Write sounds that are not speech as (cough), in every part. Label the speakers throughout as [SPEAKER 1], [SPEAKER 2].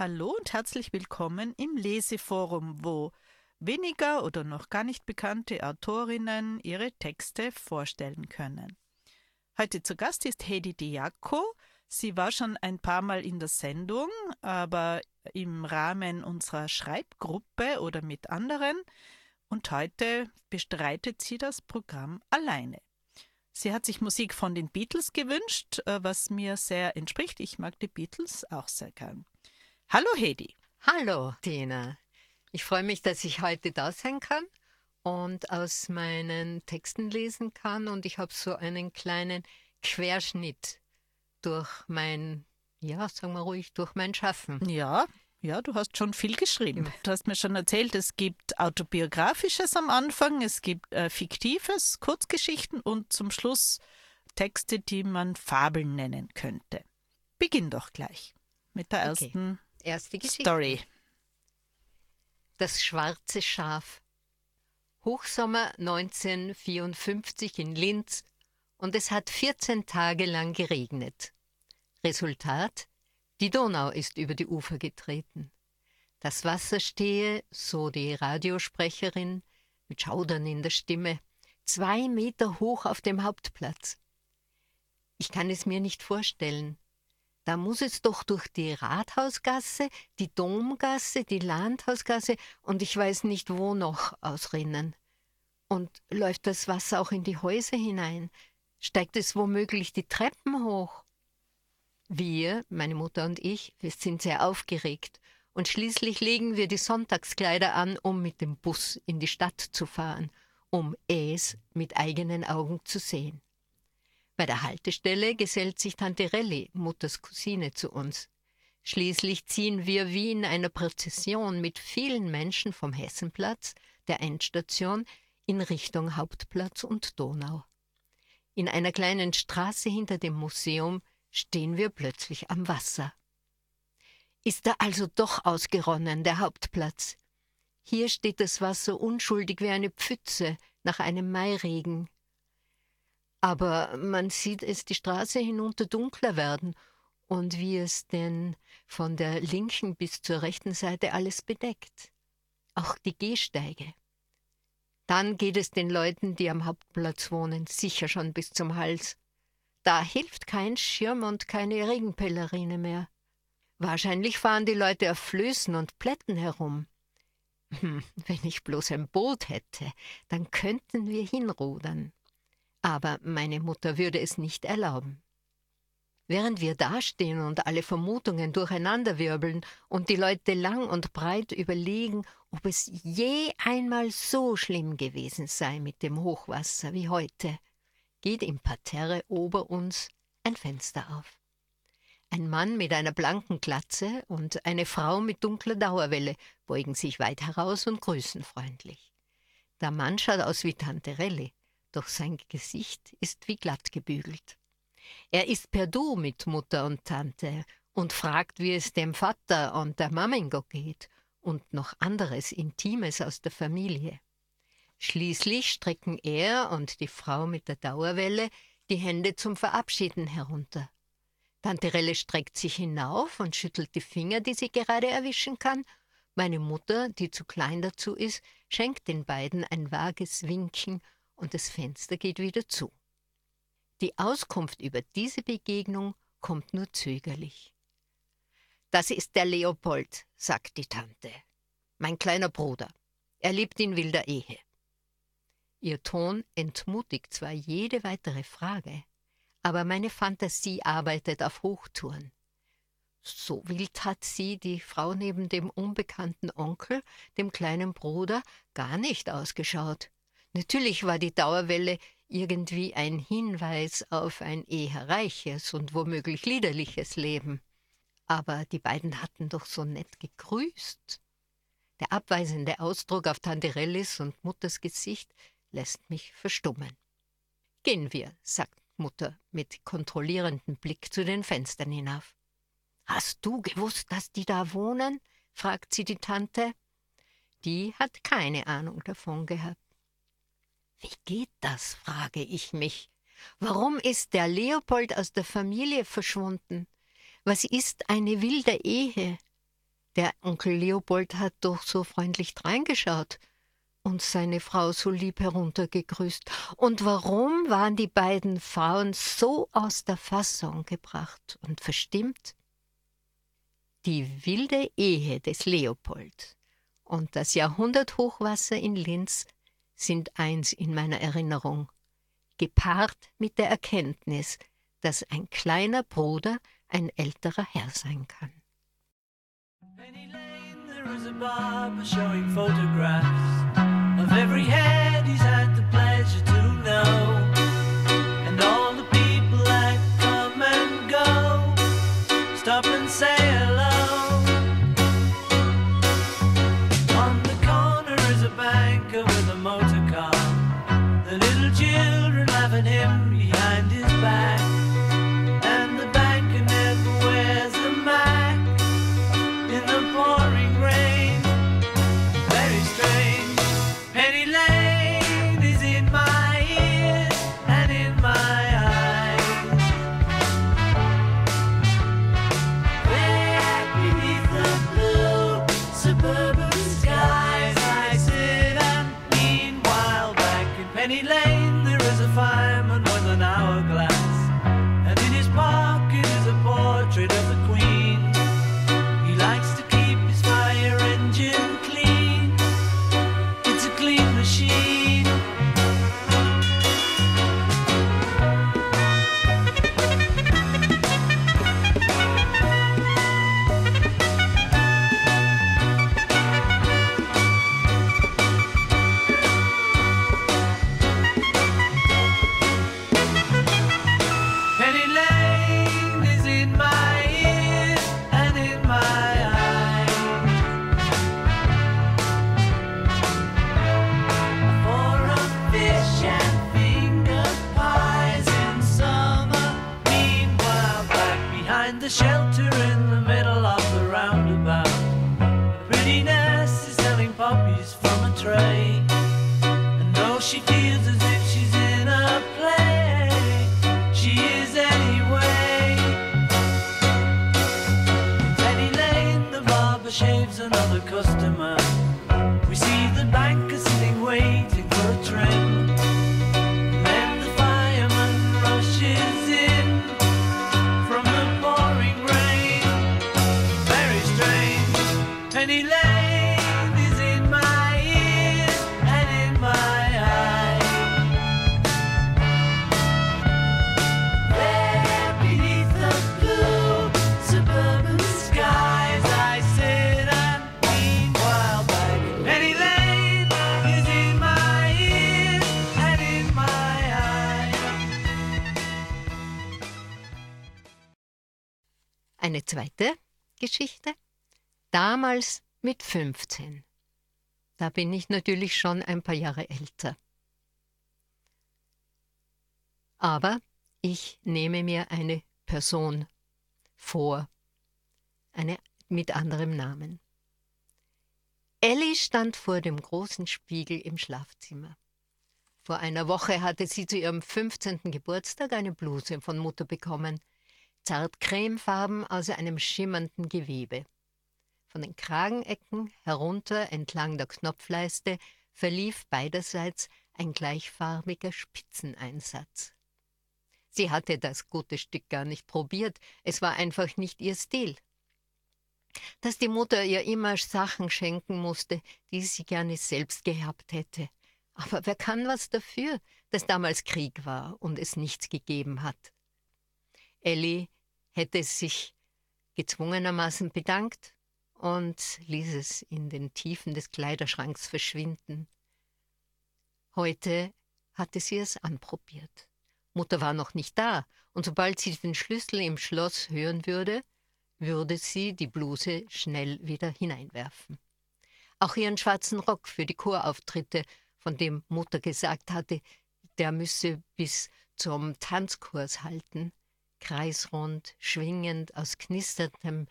[SPEAKER 1] Hallo und herzlich willkommen im Leseforum, wo weniger oder noch gar nicht bekannte Autorinnen ihre Texte vorstellen können. Heute zu Gast ist Hedi Diaco. Sie war schon ein paar Mal in der Sendung, aber im Rahmen unserer Schreibgruppe oder mit anderen. Und heute bestreitet sie das Programm alleine. Sie hat sich Musik von den Beatles gewünscht, äh, was mir sehr entspricht. Ich mag die Beatles auch sehr gern. Hallo Hedi.
[SPEAKER 2] Hallo Tina. Ich freue mich, dass ich heute da sein kann und aus meinen Texten lesen kann und ich habe so einen kleinen Querschnitt durch mein, ja, sagen wir ruhig, durch mein Schaffen.
[SPEAKER 1] Ja, ja, du hast schon viel geschrieben. Du hast mir schon erzählt, es gibt autobiografisches am Anfang, es gibt äh, fiktives, Kurzgeschichten und zum Schluss Texte, die man Fabeln nennen könnte. Beginn doch gleich mit der
[SPEAKER 2] Okay.
[SPEAKER 1] ersten
[SPEAKER 2] Erste Geschichte.
[SPEAKER 1] Story.
[SPEAKER 2] Das schwarze Schaf. Hochsommer 1954 in Linz und es hat 14 Tage lang geregnet. Resultat? Die Donau ist über die Ufer getreten. Das Wasser stehe, so die Radiosprecherin, mit Schaudern in der Stimme, zwei Meter hoch auf dem Hauptplatz. Ich kann es mir nicht vorstellen. Da muss es doch durch die Rathausgasse, die Domgasse, die Landhausgasse und ich weiß nicht wo noch ausrinnen. Und läuft das Wasser auch in die Häuser hinein? Steigt es womöglich die Treppen hoch? Wir, meine Mutter und ich, wir sind sehr aufgeregt und schließlich legen wir die Sonntagskleider an, um mit dem Bus in die Stadt zu fahren, um es mit eigenen Augen zu sehen. Bei der Haltestelle gesellt sich Tante Relli, Mutters Cousine, zu uns. Schließlich ziehen wir wie in einer Prozession mit vielen Menschen vom Hessenplatz, der Endstation, in Richtung Hauptplatz und Donau. In einer kleinen Straße hinter dem Museum stehen wir plötzlich am Wasser. Ist er also doch ausgeronnen, der Hauptplatz? Hier steht das Wasser unschuldig wie eine Pfütze nach einem Mairegen. Aber man sieht es die Straße hinunter dunkler werden und wie es denn von der linken bis zur rechten Seite alles bedeckt. Auch die Gehsteige. Dann geht es den Leuten, die am Hauptplatz wohnen, sicher schon bis zum Hals. Da hilft kein Schirm und keine Regenpellerine mehr. Wahrscheinlich fahren die Leute auf Flößen und Plätten herum. Hm, wenn ich bloß ein Boot hätte, dann könnten wir hinrudern. Aber meine Mutter würde es nicht erlauben. Während wir dastehen und alle Vermutungen durcheinanderwirbeln und die Leute lang und breit überlegen, ob es je einmal so schlimm gewesen sei mit dem Hochwasser wie heute, geht im Parterre ober uns ein Fenster auf. Ein Mann mit einer blanken Glatze und eine Frau mit dunkler Dauerwelle beugen sich weit heraus und grüßen freundlich. Der Mann schaut aus wie Tante Relli, doch sein Gesicht ist wie glatt gebügelt. Er ist per Du mit Mutter und Tante und fragt, wie es dem Vater und der Mamingo geht und noch anderes Intimes aus der Familie. Schließlich strecken er und die Frau mit der Dauerwelle die Hände zum Verabschieden herunter. Tante Relle streckt sich hinauf und schüttelt die Finger, die sie gerade erwischen kann. Meine Mutter, die zu klein dazu ist, schenkt den beiden ein vages Winken und das Fenster geht wieder zu. Die Auskunft über diese Begegnung kommt nur zögerlich. Das ist der Leopold, sagt die Tante. Mein kleiner Bruder. Er lebt in wilder Ehe. Ihr Ton entmutigt zwar jede weitere Frage, aber meine Fantasie arbeitet auf Hochtouren. So wild hat sie, die Frau neben dem unbekannten Onkel, dem kleinen Bruder, gar nicht ausgeschaut. Natürlich war die Dauerwelle irgendwie ein Hinweis auf ein eher reiches und womöglich liederliches Leben. Aber die beiden hatten doch so nett gegrüßt. Der abweisende Ausdruck auf Tante Rellis und Mutters Gesicht lässt mich verstummen. Gehen wir, sagt Mutter mit kontrollierendem Blick zu den Fenstern hinauf. Hast du gewusst, dass die da wohnen? fragt sie die Tante. Die hat keine Ahnung davon gehabt. Wie geht das? frage ich mich. Warum ist der Leopold aus der Familie verschwunden? Was ist eine wilde Ehe? Der Onkel Leopold hat doch so freundlich reingeschaut und seine Frau so lieb heruntergegrüßt. Und warum waren die beiden Frauen so aus der Fassung gebracht und verstimmt? Die wilde Ehe des Leopold und das Jahrhunderthochwasser in Linz sind eins in meiner Erinnerung, gepaart mit der Erkenntnis, dass ein kleiner Bruder ein älterer Herr sein kann. Penny Lane, there is a barber showing photographs of every head Damals mit 15. Da bin ich natürlich schon ein paar Jahre älter. Aber ich nehme mir eine Person vor, eine mit anderem Namen. Ellie stand vor dem großen Spiegel im Schlafzimmer. Vor einer Woche hatte sie zu ihrem 15. Geburtstag eine Bluse von Mutter bekommen, zart cremefarben aus einem schimmernden Gewebe. Von den Kragenecken herunter entlang der Knopfleiste verlief beiderseits ein gleichfarbiger Spitzeneinsatz. Sie hatte das gute Stück gar nicht probiert, es war einfach nicht ihr Stil. Dass die Mutter ihr immer Sachen schenken musste, die sie gerne selbst gehabt hätte. Aber wer kann was dafür, dass damals Krieg war und es nichts gegeben hat? Ellie hätte sich gezwungenermaßen bedankt und ließ es in den Tiefen des Kleiderschranks verschwinden. Heute hatte sie es anprobiert. Mutter war noch nicht da, und sobald sie den Schlüssel im Schloss hören würde, würde sie die Bluse schnell wieder hineinwerfen. Auch ihren schwarzen Rock für die Chorauftritte, von dem Mutter gesagt hatte, der müsse bis zum Tanzkurs halten, kreisrund, schwingend aus knisterndem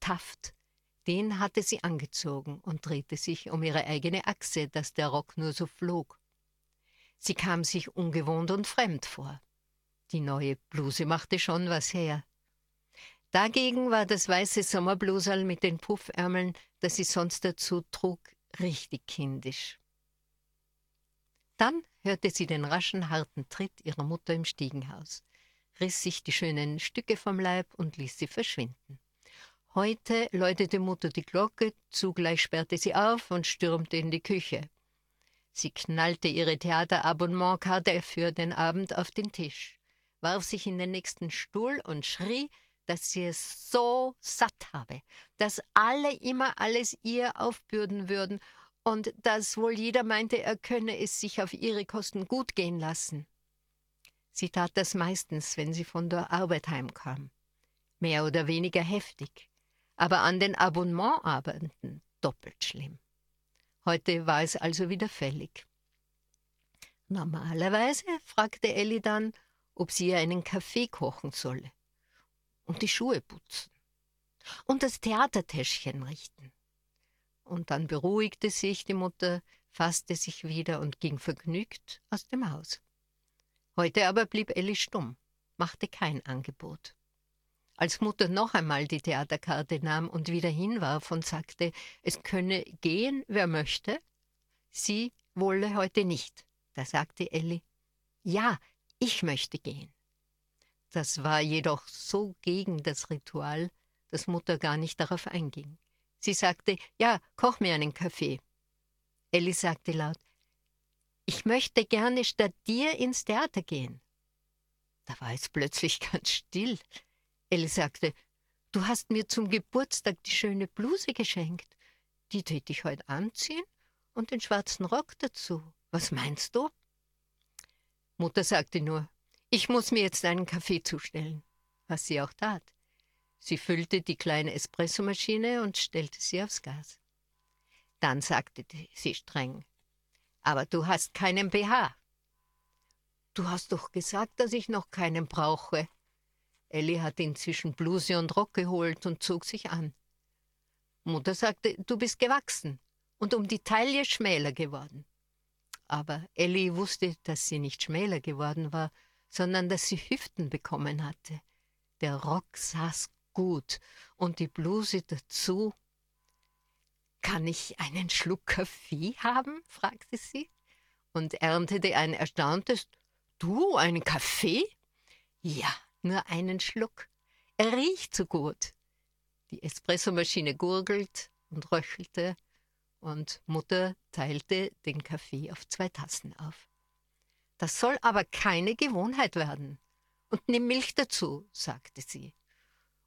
[SPEAKER 2] Taft, den hatte sie angezogen und drehte sich um ihre eigene Achse, dass der Rock nur so flog. Sie kam sich ungewohnt und fremd vor. Die neue Bluse machte schon was her. Dagegen war das weiße Sommerblusal mit den Puffärmeln, das sie sonst dazu trug, richtig kindisch. Dann hörte sie den raschen, harten Tritt ihrer Mutter im Stiegenhaus, riss sich die schönen Stücke vom Leib und ließ sie verschwinden. Heute läutete Mutter die Glocke, zugleich sperrte sie auf und stürmte in die Küche. Sie knallte ihre Theaterabonnementkarte für den Abend auf den Tisch, warf sich in den nächsten Stuhl und schrie, dass sie es so satt habe, dass alle immer alles ihr aufbürden würden und dass wohl jeder meinte, er könne es sich auf ihre Kosten gut gehen lassen. Sie tat das meistens, wenn sie von der Arbeit heimkam. Mehr oder weniger heftig, aber an den Abonnementabenden doppelt schlimm. Heute war es also wieder fällig. Normalerweise fragte Elli dann, ob sie ihr einen Kaffee kochen solle und die Schuhe putzen und das Theatertäschchen richten. Und dann beruhigte sich die Mutter, fasste sich wieder und ging vergnügt aus dem Haus. Heute aber blieb Elli stumm, machte kein Angebot. Als Mutter noch einmal die Theaterkarte nahm und wieder hinwarf und sagte, es könne gehen, wer möchte, sie wolle heute nicht. Da sagte Elli, ja, ich möchte gehen. Das war jedoch so gegen das Ritual, dass Mutter gar nicht darauf einging. Sie sagte, ja, koch mir einen Kaffee. Elli sagte laut, ich möchte gerne statt dir ins Theater gehen. Da war es plötzlich (laughs) ganz still. Elli sagte, du hast mir zum Geburtstag die schöne Bluse geschenkt. Die tät ich heute anziehen und den schwarzen Rock dazu. Was meinst du? Mutter sagte nur, ich muss mir jetzt einen Kaffee zustellen, was sie auch tat. Sie füllte die kleine Espressomaschine und stellte sie aufs Gas. Dann sagte sie streng, aber du hast keinen BH. Du hast doch gesagt, dass ich noch keinen brauche. Elli hat inzwischen Bluse und Rock geholt und zog sich an. Mutter sagte, du bist gewachsen und um die Taille schmäler geworden. Aber Elli wusste, dass sie nicht schmäler geworden war, sondern dass sie Hüften bekommen hatte. Der Rock saß gut und die Bluse dazu. Kann ich einen Schluck Kaffee haben? fragte sie und erntete ein erstauntes Du, einen Kaffee? Ja, nur einen Schluck. Er riecht so gut. Die Espressomaschine gurgelt und röchelte, und Mutter teilte den Kaffee auf zwei Tassen auf. Das soll aber keine Gewohnheit werden. Und nimm Milch dazu, sagte sie.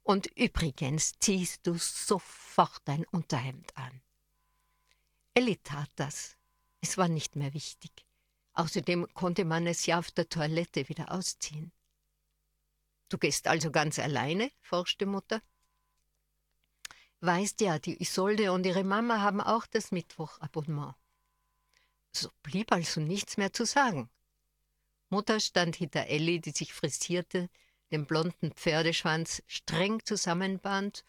[SPEAKER 2] Und übrigens ziehst du sofort dein Unterhemd an. Elli tat das. Es war nicht mehr wichtig. Außerdem konnte man es ja auf der Toilette wieder ausziehen. Du gehst also ganz alleine? forschte Mutter. Weißt ja, die Isolde und ihre Mama haben auch das Mittwochabonnement. So blieb also nichts mehr zu sagen. Mutter stand hinter Elli, die sich frisierte, den blonden Pferdeschwanz streng zusammenband,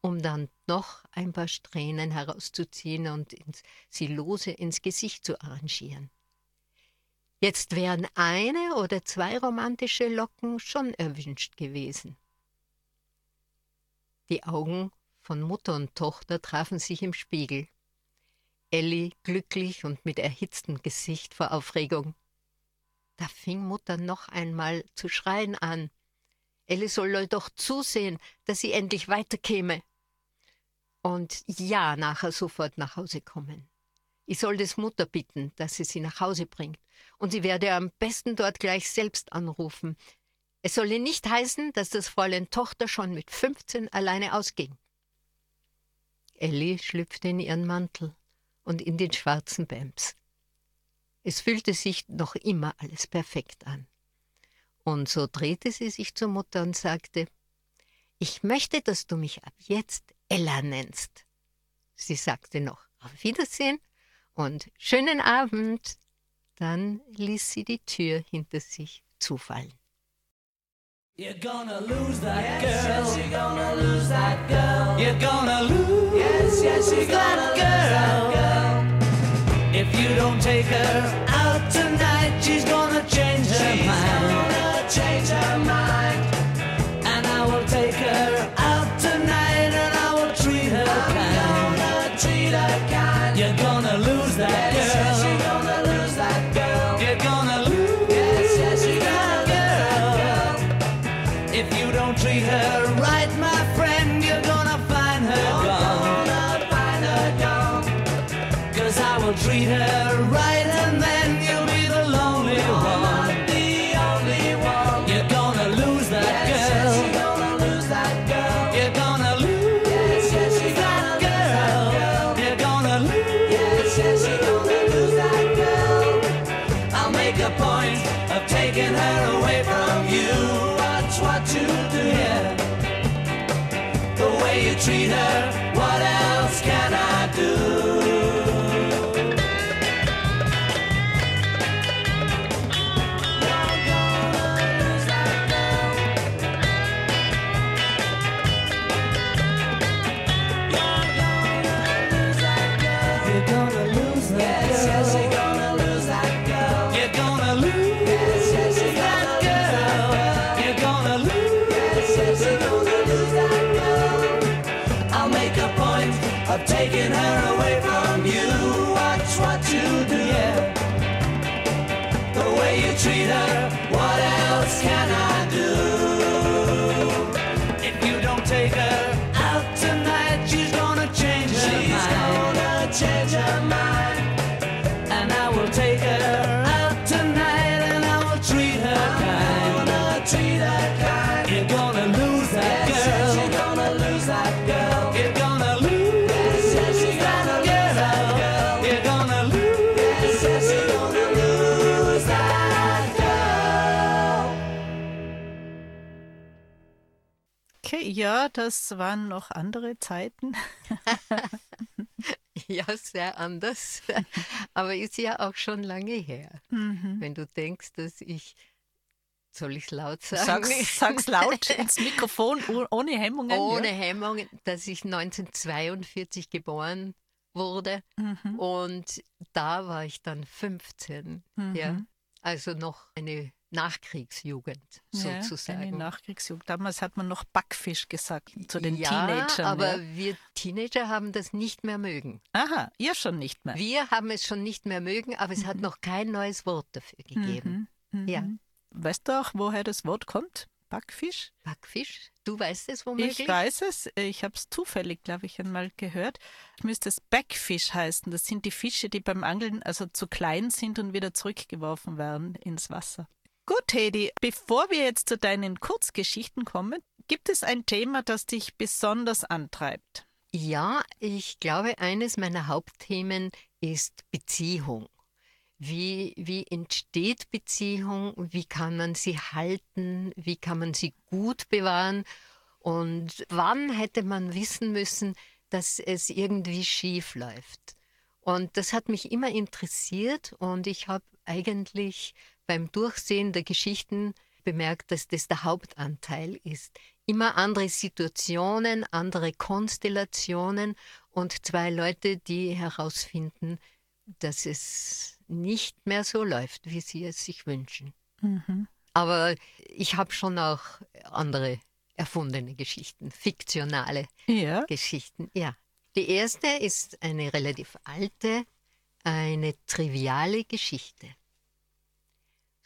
[SPEAKER 2] um dann noch ein paar Strähnen herauszuziehen und ins, sie lose ins Gesicht zu arrangieren. Jetzt wären eine oder zwei romantische Locken schon erwünscht gewesen. Die Augen von Mutter und Tochter trafen sich im Spiegel. Elli glücklich und mit erhitztem Gesicht vor Aufregung. Da fing Mutter noch einmal zu schreien an. Elli soll doch zusehen, dass sie endlich weiterkäme. Und ja, nachher sofort nach Hause kommen. Ich soll des Mutter bitten, dass sie sie nach Hause bringt. Und sie werde am besten dort gleich selbst anrufen. Es solle nicht heißen, dass das Fräulein Tochter schon mit 15 alleine ausging. Elli schlüpfte in ihren Mantel und in den schwarzen Bäms. Es fühlte sich noch immer alles perfekt an. Und so drehte sie sich zur Mutter und sagte, ich möchte, dass du mich ab jetzt Ella nennst. Sie sagte noch auf Wiedersehen und schönen Abend. Dann ließ sie die Tür hinter sich zufallen. You're gonna lose that yes, girl. Yes, you're gonna lose that girl. You're gonna lose. Yes, yes, you're gonna that girl. If you don't take her out tonight, she's gonna change her she's mind. Gonna change her mind.
[SPEAKER 1] Ja, das waren noch andere Zeiten. (laughs)
[SPEAKER 2] Ja, sehr anders. Aber ist ja auch schon lange her.
[SPEAKER 1] Mhm.
[SPEAKER 2] Wenn du denkst, dass ich, soll ich laut sagen?
[SPEAKER 1] Sag's, sag's laut (laughs) ins Mikrofon, oh- ohne Hemmungen.
[SPEAKER 2] Ohne Hemmungen, dass ich 1942 geboren wurde
[SPEAKER 1] Ja. Mhm.
[SPEAKER 2] und da war ich dann 15. Ja,
[SPEAKER 1] Mhm.
[SPEAKER 2] also noch eine Nachkriegsjugend
[SPEAKER 1] Ja, eine
[SPEAKER 2] sozusagen.
[SPEAKER 1] Nachkriegsjugend. Damals hat man noch Backfisch gesagt zu den
[SPEAKER 2] ja,
[SPEAKER 1] Teenagern.
[SPEAKER 2] aber
[SPEAKER 1] ja.
[SPEAKER 2] wir Teenager haben das nicht mehr mögen.
[SPEAKER 1] Aha, ihr schon nicht mehr.
[SPEAKER 2] Wir haben es schon nicht mehr mögen, aber es hat noch kein neues Wort dafür gegeben.
[SPEAKER 1] Mhm. Mhm.
[SPEAKER 2] Ja.
[SPEAKER 1] Weißt du auch, woher das Wort kommt? Backfisch?
[SPEAKER 2] Backfisch, du weißt es womöglich?
[SPEAKER 1] Ich weiß es. Ich habe es zufällig, glaube ich, einmal gehört. Es müsste es Backfisch heißen. Das sind die Fische, die beim Angeln also zu klein sind und wieder zurückgeworfen werden ins Wasser. Gut, Hedi, bevor wir jetzt zu deinen Kurzgeschichten kommen, gibt es ein Thema, das dich besonders antreibt.
[SPEAKER 2] Ja, ich glaube, eines meiner Hauptthemen ist Beziehung. Wie, wie entsteht Beziehung? Wie kann man sie halten? Wie kann man sie gut bewahren? Und wann hätte man wissen müssen, dass es irgendwie schief läuft? Und das hat mich immer interessiert und ich habe eigentlich beim Durchsehen der Geschichten bemerkt, dass das der Hauptanteil ist. Immer andere Situationen, andere Konstellationen und zwei Leute, die herausfinden, dass es nicht mehr so läuft, wie sie es sich wünschen.
[SPEAKER 1] Mhm.
[SPEAKER 2] Aber ich habe schon auch andere erfundene Die fiktionale
[SPEAKER 1] Ja.
[SPEAKER 2] Geschichten. Ja. Die erste ist eine relativ alte, eine triviale Geschichte.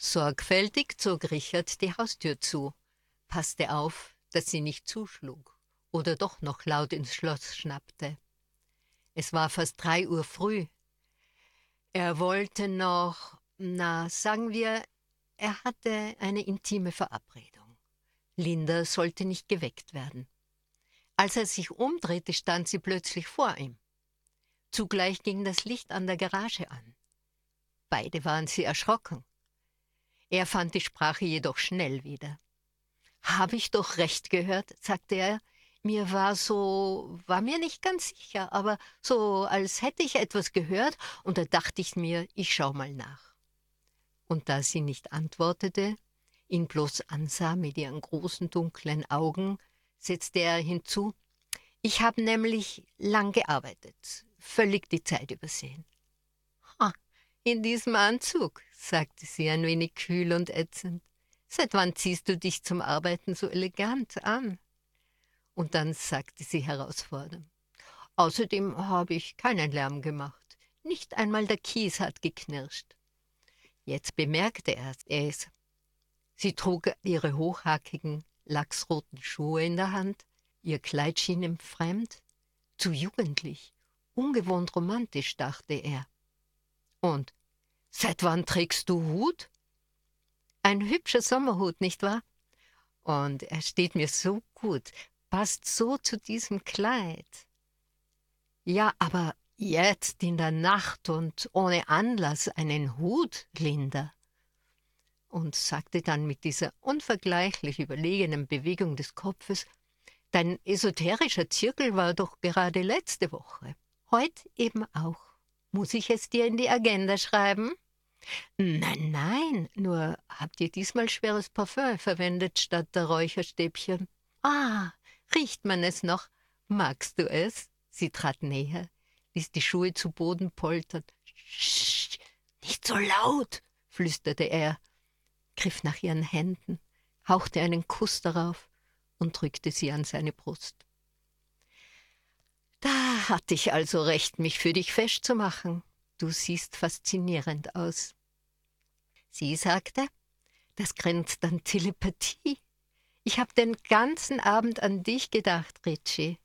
[SPEAKER 2] Sorgfältig zog Richard die Haustür zu, passte auf, dass sie nicht zuschlug oder doch noch laut ins Schloss schnappte. Es war fast drei Uhr früh. Er wollte noch, na, sagen wir, er hatte eine intime Verabredung. Linda sollte nicht geweckt werden. Als er sich umdrehte, stand sie plötzlich vor ihm. Zugleich ging das Licht an der Garage an. Beide waren sie erschrocken. Er fand die Sprache jedoch schnell wieder. Habe ich doch recht gehört, sagte er. Mir war so, war mir nicht ganz sicher, aber so, als hätte ich etwas gehört, und da dachte ich mir, ich schau mal nach. Und da sie nicht antwortete, ihn bloß ansah mit ihren großen dunklen Augen, setzte er hinzu, ich habe nämlich lang gearbeitet, völlig die Zeit übersehen. In diesem Anzug, sagte sie ein wenig kühl und ätzend. Seit wann ziehst du dich zum Arbeiten so elegant an? Und dann sagte sie herausfordernd, Außerdem habe ich keinen Lärm gemacht. Nicht einmal der Kies hat geknirscht. Jetzt bemerkte er es. Sie trug ihre hochhackigen, lachsroten Schuhe in der Hand, ihr Kleid schien ihm fremd, zu jugendlich, ungewohnt romantisch, dachte er. Und seit wann trägst du Hut? Ein hübscher Sommerhut, nicht wahr? Und er steht mir so gut, passt so zu diesem Kleid. Ja, aber jetzt in der Nacht und ohne Anlass einen Hut, Linda. Und sagte dann mit dieser unvergleichlich überlegenen Bewegung des Kopfes, dein esoterischer Zirkel war doch gerade letzte Woche. Heut eben auch. Muss ich es dir in die Agenda schreiben? Nein, nein, nur habt ihr diesmal schweres Parfüm verwendet statt der Räucherstäbchen. Ah, riecht man es noch? Magst du es? Sie trat näher, ließ die Schuhe zu Boden poltern. Sch, nicht so laut, flüsterte er, griff nach ihren Händen, hauchte einen Kuss darauf und drückte sie an seine Brust. Da hatte ich also recht, mich für dich festzumachen. Du siehst faszinierend aus. Sie sagte, das grenzt an Telepathie. Ich habe den ganzen Abend an dich gedacht, Richie.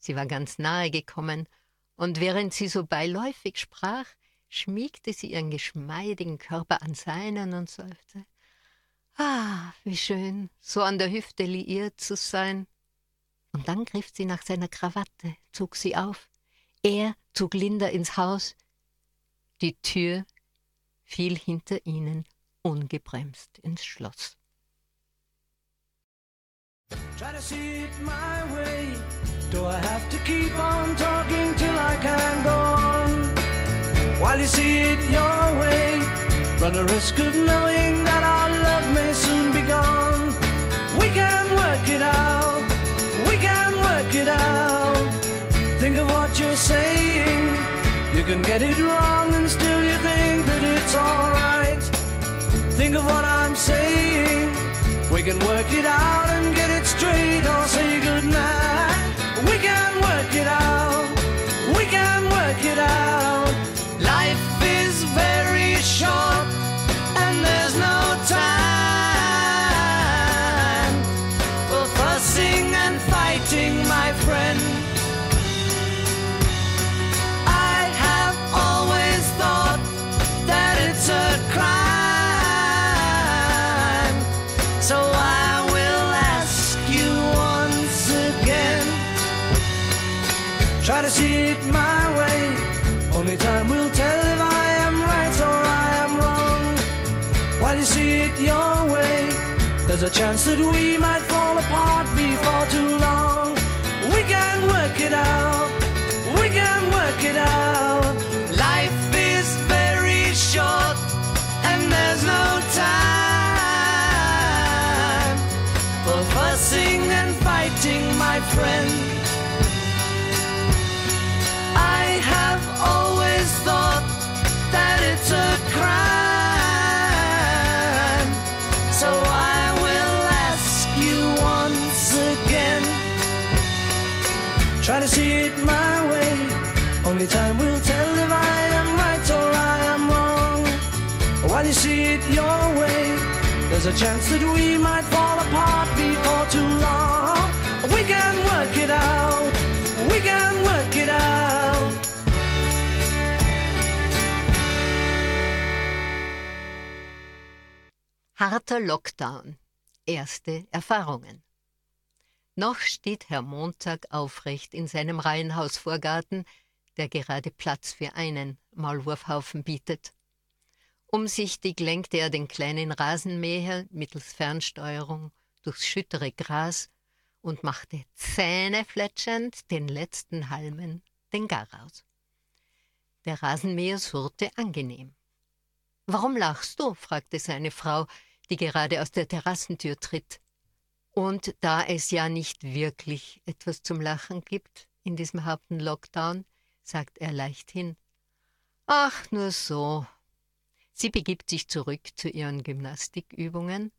[SPEAKER 2] Sie war ganz nahe gekommen, und während sie so beiläufig sprach, schmiegte sie ihren geschmeidigen Körper an seinen und seufzte. Ah, wie schön, so an der Hüfte liiert zu sein. Und dann griff sie nach seiner Krawatte, zog sie auf. Er zog Linda ins Haus. Die Tür fiel hinter ihnen ungebremst ins Schloss.
[SPEAKER 3] Try to see it my way. Do I have to keep on talking till I can go on? While you see it your way, run the risk of knowing that our of saying. You can get it wrong and still you think that it's alright. Think of what I'm saying. We can work it out and get it straight or say goodnight. There's a chance that we might fall apart before too long. We can work it out. We can work it out. Life is very short and there's no time for fussing and fighting, my friend. I have always thought that it's a crime. Try to see it my way. Only time will tell if I am right or I am wrong. While you see it your way, there's a chance that we might fall apart before too long. We can work it out. We can work it out.
[SPEAKER 2] Harter Lockdown. Erste Erfahrungen. Noch steht Herr Montag aufrecht in seinem Reihenhausvorgarten, der gerade Platz für einen Maulwurfhaufen bietet. Umsichtig lenkte er den kleinen Rasenmäher mittels Fernsteuerung durchs schüttere Gras und machte zähnefletschend den letzten Halmen den Garaus. Der Rasenmäher surrte angenehm. Warum lachst du? fragte seine Frau, die gerade aus der Terrassentür tritt. Und da es ja nicht wirklich etwas zum Lachen gibt in diesem harten Lockdown, sagt er leichthin. Ach, nur so. Sie begibt sich zurück zu ihren Gymnastikübungen,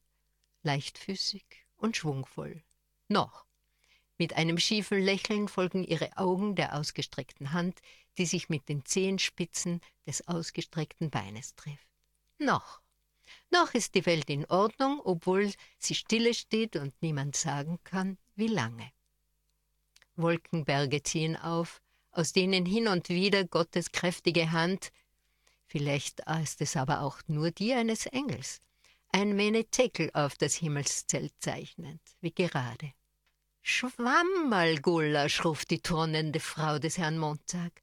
[SPEAKER 2] leichtfüßig und schwungvoll. Noch. Mit einem schiefen Lächeln folgen ihre Augen der ausgestreckten Hand, die sich mit den Zehenspitzen des ausgestreckten Beines trifft. Noch. Noch ist die Welt in Ordnung, obwohl sie stille steht und niemand sagen kann, wie lange. Wolkenberge ziehen auf, aus denen hin und wieder Gottes kräftige Hand, vielleicht ist es aber auch nur die eines Engels, ein Menetekel auf das Himmelszelt zeichnet, wie gerade. Schwammerlgulasch, ruft die turnende Frau des Herrn Montag.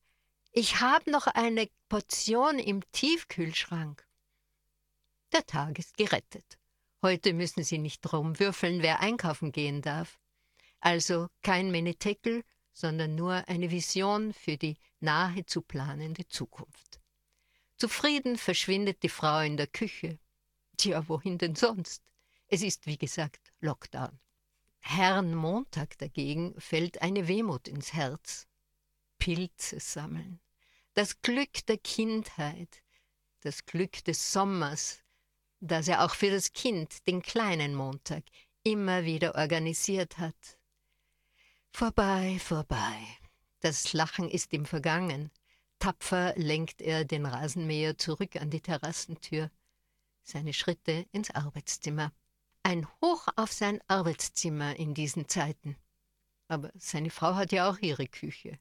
[SPEAKER 2] Ich hab noch eine Portion im Tiefkühlschrank. Der Tag ist gerettet. Heute müssen Sie nicht rumwürfeln, wer einkaufen gehen darf. Also kein Menetekel, sondern nur eine Vision für die nahe zu planende Zukunft. Zufrieden verschwindet die Frau in der Küche. Tja, wohin denn sonst? Es ist, wie gesagt, Lockdown. Herrn Montag dagegen fällt eine Wehmut ins Herz. Pilze sammeln. Das Glück der Kindheit, das Glück des Sommers, das er auch für das Kind, den kleinen Montag, immer wieder organisiert hat. Vorbei, vorbei. Das Lachen ist ihm vergangen. Tapfer lenkt er den Rasenmäher zurück an die Terrassentür. Seine Schritte ins Arbeitszimmer. Ein Hoch auf sein Arbeitszimmer in diesen Zeiten. Aber seine Frau hat ja auch ihre Küche.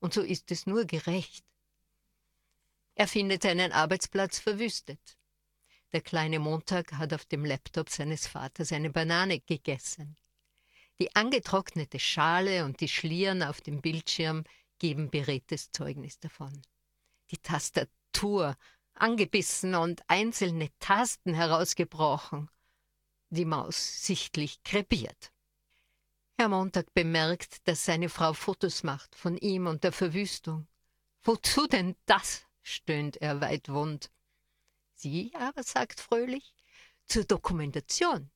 [SPEAKER 2] Und so ist es nur gerecht. Er findet seinen Arbeitsplatz verwüstet. Der kleine Montag hat auf dem Laptop seines Vaters eine Banane gegessen. Die angetrocknete Schale und die Schlieren auf dem Bildschirm geben beredtes Zeugnis davon. Die Tastatur angebissen und einzelne Tasten herausgebrochen die Maus sichtlich krepiert. Herr Montag bemerkt, dass seine Frau Fotos macht von ihm und der Verwüstung. Wozu denn das? stöhnt er weitwund. Sie aber sagt fröhlich, zur Dokumentation.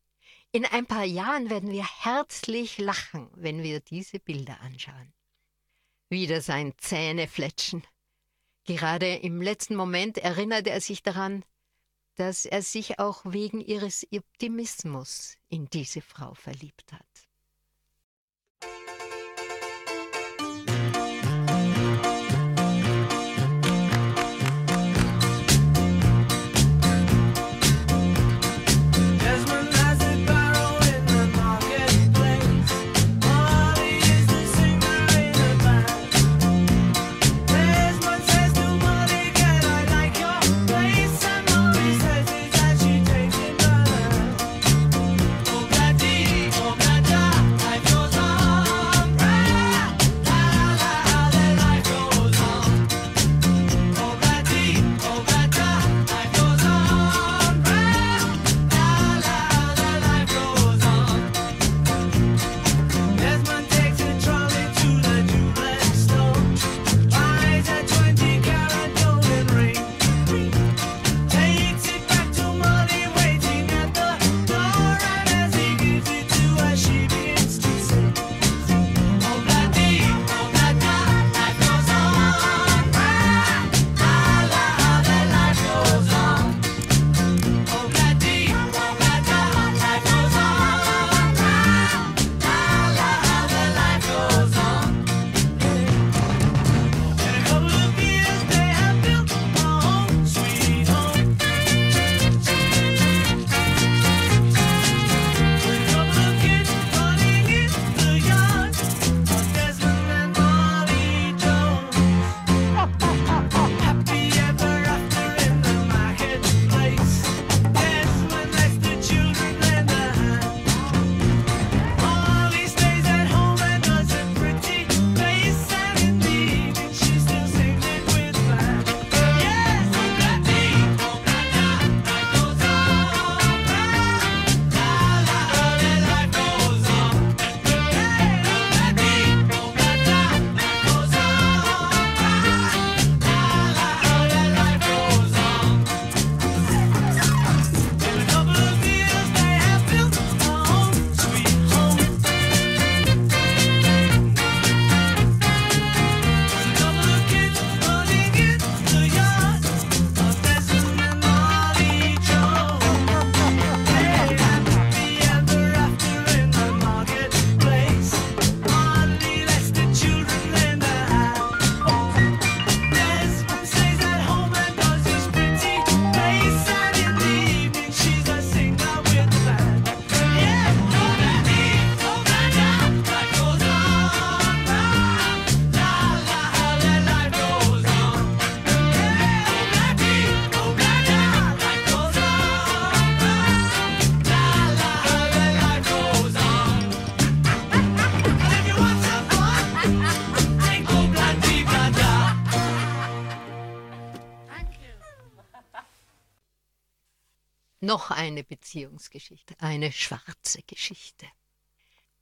[SPEAKER 2] In ein paar Jahren werden wir herzlich lachen, wenn wir diese Bilder anschauen. Wieder sein Zähnefletschen. Gerade im letzten Moment erinnert er sich daran, dass er sich auch wegen ihres Optimismus in diese Frau verliebt hat. Noch eine Beziehungsgeschichte, eine schwarze Geschichte.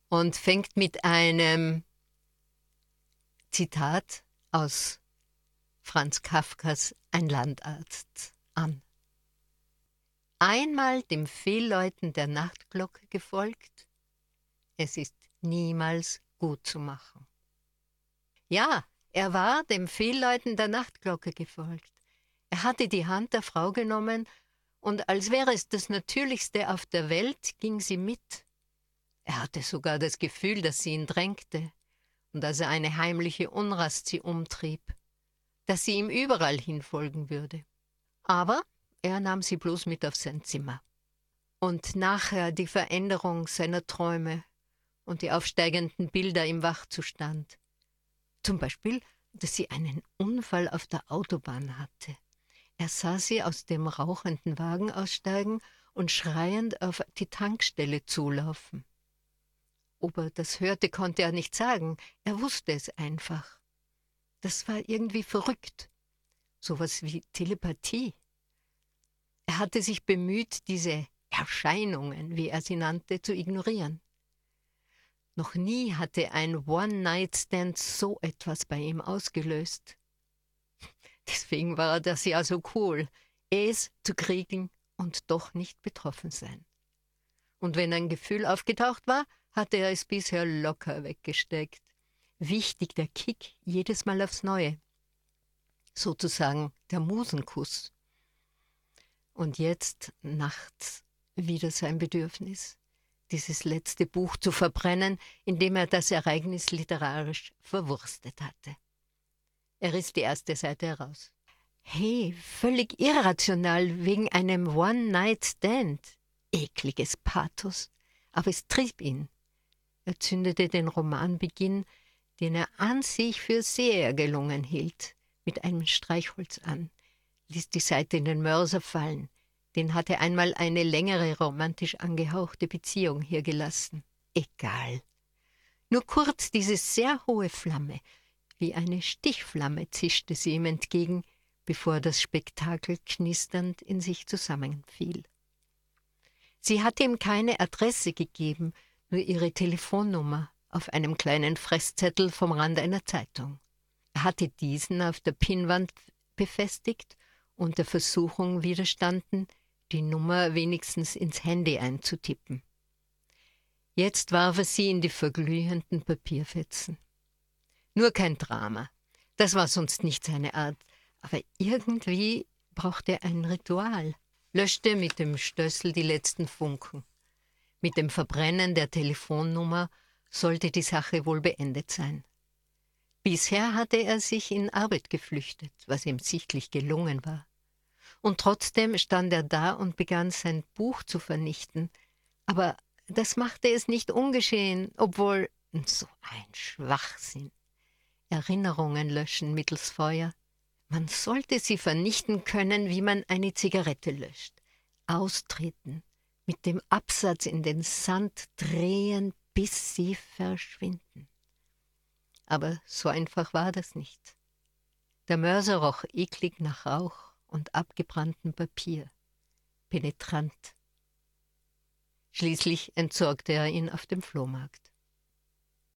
[SPEAKER 2] Und fängt mit einem Zitat aus Franz Kafkas Ein Landarzt an. Einmal dem Fehlläuten der Nachtglocke gefolgt, es ist niemals gut zu machen. Ja, er war dem Fehlläuten der Nachtglocke gefolgt. Er hatte die Hand der Frau genommen und als wäre es das Natürlichste auf der Welt, ging sie mit. Er hatte sogar das Gefühl, dass sie ihn drängte und dass er eine heimliche Unrast sie umtrieb, dass sie ihm überall hinfolgen würde. Aber er nahm sie bloß mit auf sein Zimmer. Und nachher die Veränderung seiner Träume und die aufsteigenden Bilder im Wachzustand. Zum Beispiel, dass sie einen Unfall auf der Autobahn hatte. Er sah sie aus dem rauchenden Wagen aussteigen und schreiend auf die Tankstelle zulaufen. Ob er das hörte, konnte er nicht sagen, er wusste es einfach. Das war irgendwie verrückt, sowas wie Telepathie. Er hatte sich bemüht, diese Erscheinungen, wie er sie nannte, zu ignorieren. Noch nie hatte ein One-Night-Stand so etwas bei ihm ausgelöst. Deswegen war das ja so cool, es zu kriegen und doch nicht betroffen sein. Und wenn ein Gefühl aufgetaucht war, hatte er es bisher locker weggesteckt. Wichtig der Kick jedes Mal aufs Neue. Sozusagen der Musenkuss. Und jetzt nachts wieder sein Bedürfnis, dieses letzte Buch zu verbrennen, in dem er das Ereignis literarisch verwurstet hatte. Er riss die erste Seite heraus. Hey, völlig irrational wegen einem One-Night-Stand. Ekliges Pathos. Aber es trieb ihn. Er zündete den Romanbeginn, den er an sich für sehr gelungen hielt, mit einem Streichholz an, ließ die Seite in den Mörser fallen. Den hatte einmal eine längere romantisch angehauchte Beziehung hier gelassen. Egal. Nur kurz diese sehr hohe Flamme, wie eine Stichflamme zischte sie ihm entgegen, bevor das Spektakel knisternd in sich zusammenfiel. Sie hatte ihm keine Adresse gegeben, nur ihre Telefonnummer auf einem kleinen Fresszettel vom Rand einer Zeitung. Er hatte diesen auf der Pinnwand befestigt und der Versuchung widerstanden, die Nummer wenigstens ins Handy einzutippen. Jetzt warf er sie in die verglühenden Papierfetzen. Nur kein Drama. Das war sonst nicht seine Art. Aber irgendwie brauchte er ein Ritual, löschte mit dem Stössel die letzten Funken. Mit dem Verbrennen der Telefonnummer sollte die Sache wohl beendet sein. Bisher hatte er sich in Arbeit geflüchtet, was ihm sichtlich gelungen war. Und trotzdem stand er da und begann sein Buch zu vernichten. Aber das machte es nicht ungeschehen, obwohl so ein Schwachsinn. Erinnerungen löschen mittels Feuer. Man sollte sie vernichten können, wie man eine Zigarette löscht. Austreten, mit dem Absatz in den Sand drehen, bis sie verschwinden. Aber so einfach war das nicht. Der Mörser roch eklig nach Rauch und abgebranntem Papier. Penetrant. Schließlich entsorgte er ihn auf dem Flohmarkt.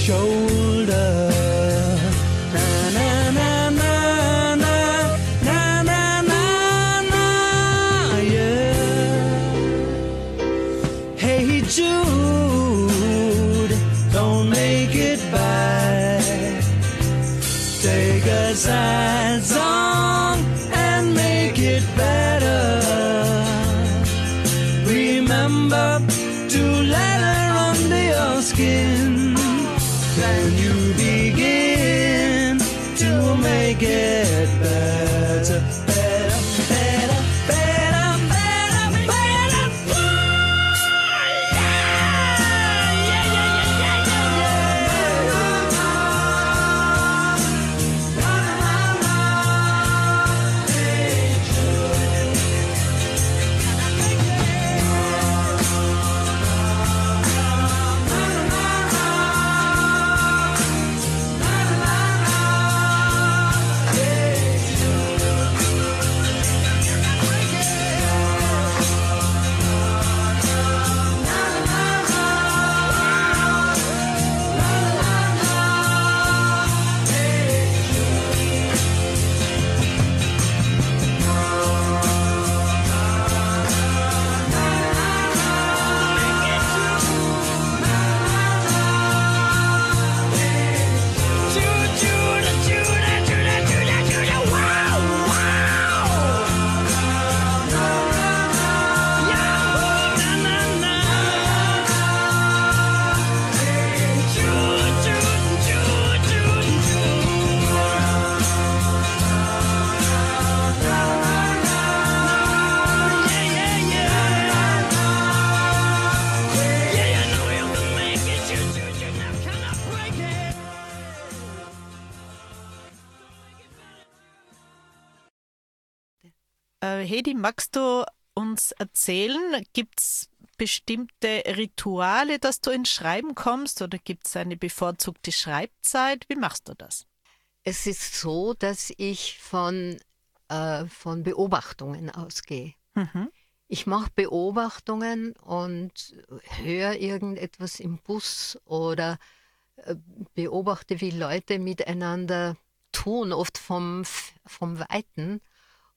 [SPEAKER 3] show. Hedi, magst du uns erzählen, gibt es bestimmte Rituale, dass du ins Schreiben kommst oder gibt es eine bevorzugte Schreibzeit? Wie machst du das?
[SPEAKER 2] Es ist so, dass ich von, äh, von Beobachtungen ausgehe.
[SPEAKER 3] Mhm.
[SPEAKER 2] Ich mache Beobachtungen und höre irgendetwas im Bus oder äh, beobachte, wie Leute miteinander tun, oft vom, vom Weiten